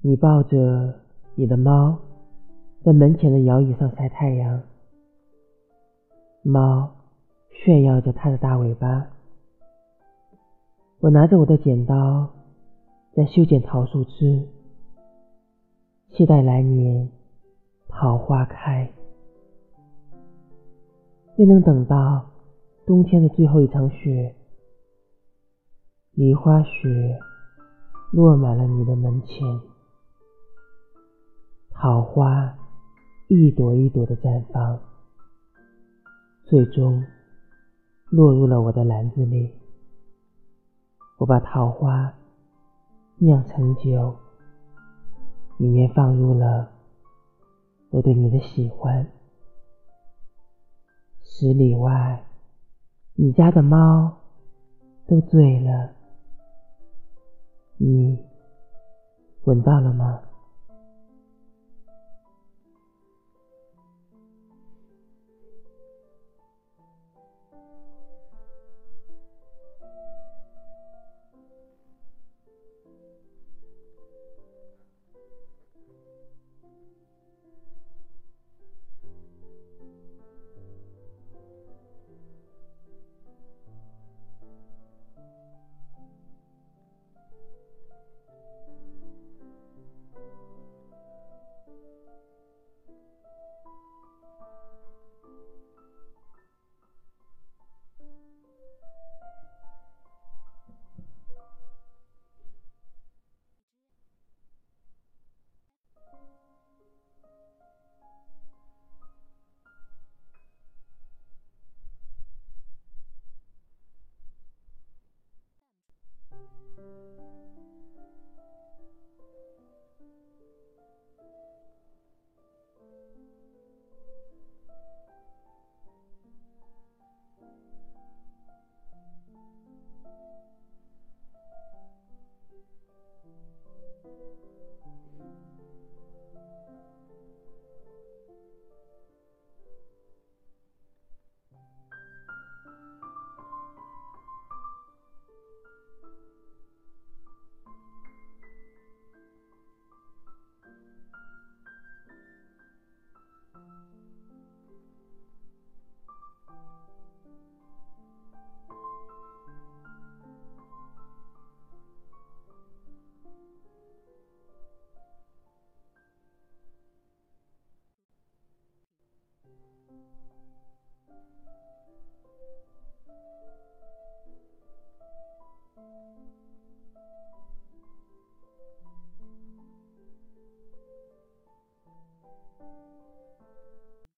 你抱着你的猫，在门前的摇椅上晒太阳。猫炫耀着它的大尾巴。我拿着我的剪刀，在修剪桃树枝，期待来年桃花开。未能等到冬天的最后一场雪，梨花雪落满了你的门前，桃花一朵一朵的绽放，最终落入了我的篮子里。我把桃花酿成酒，里面放入了我对你的喜欢。十里外，你家的猫都醉了，你闻到了吗？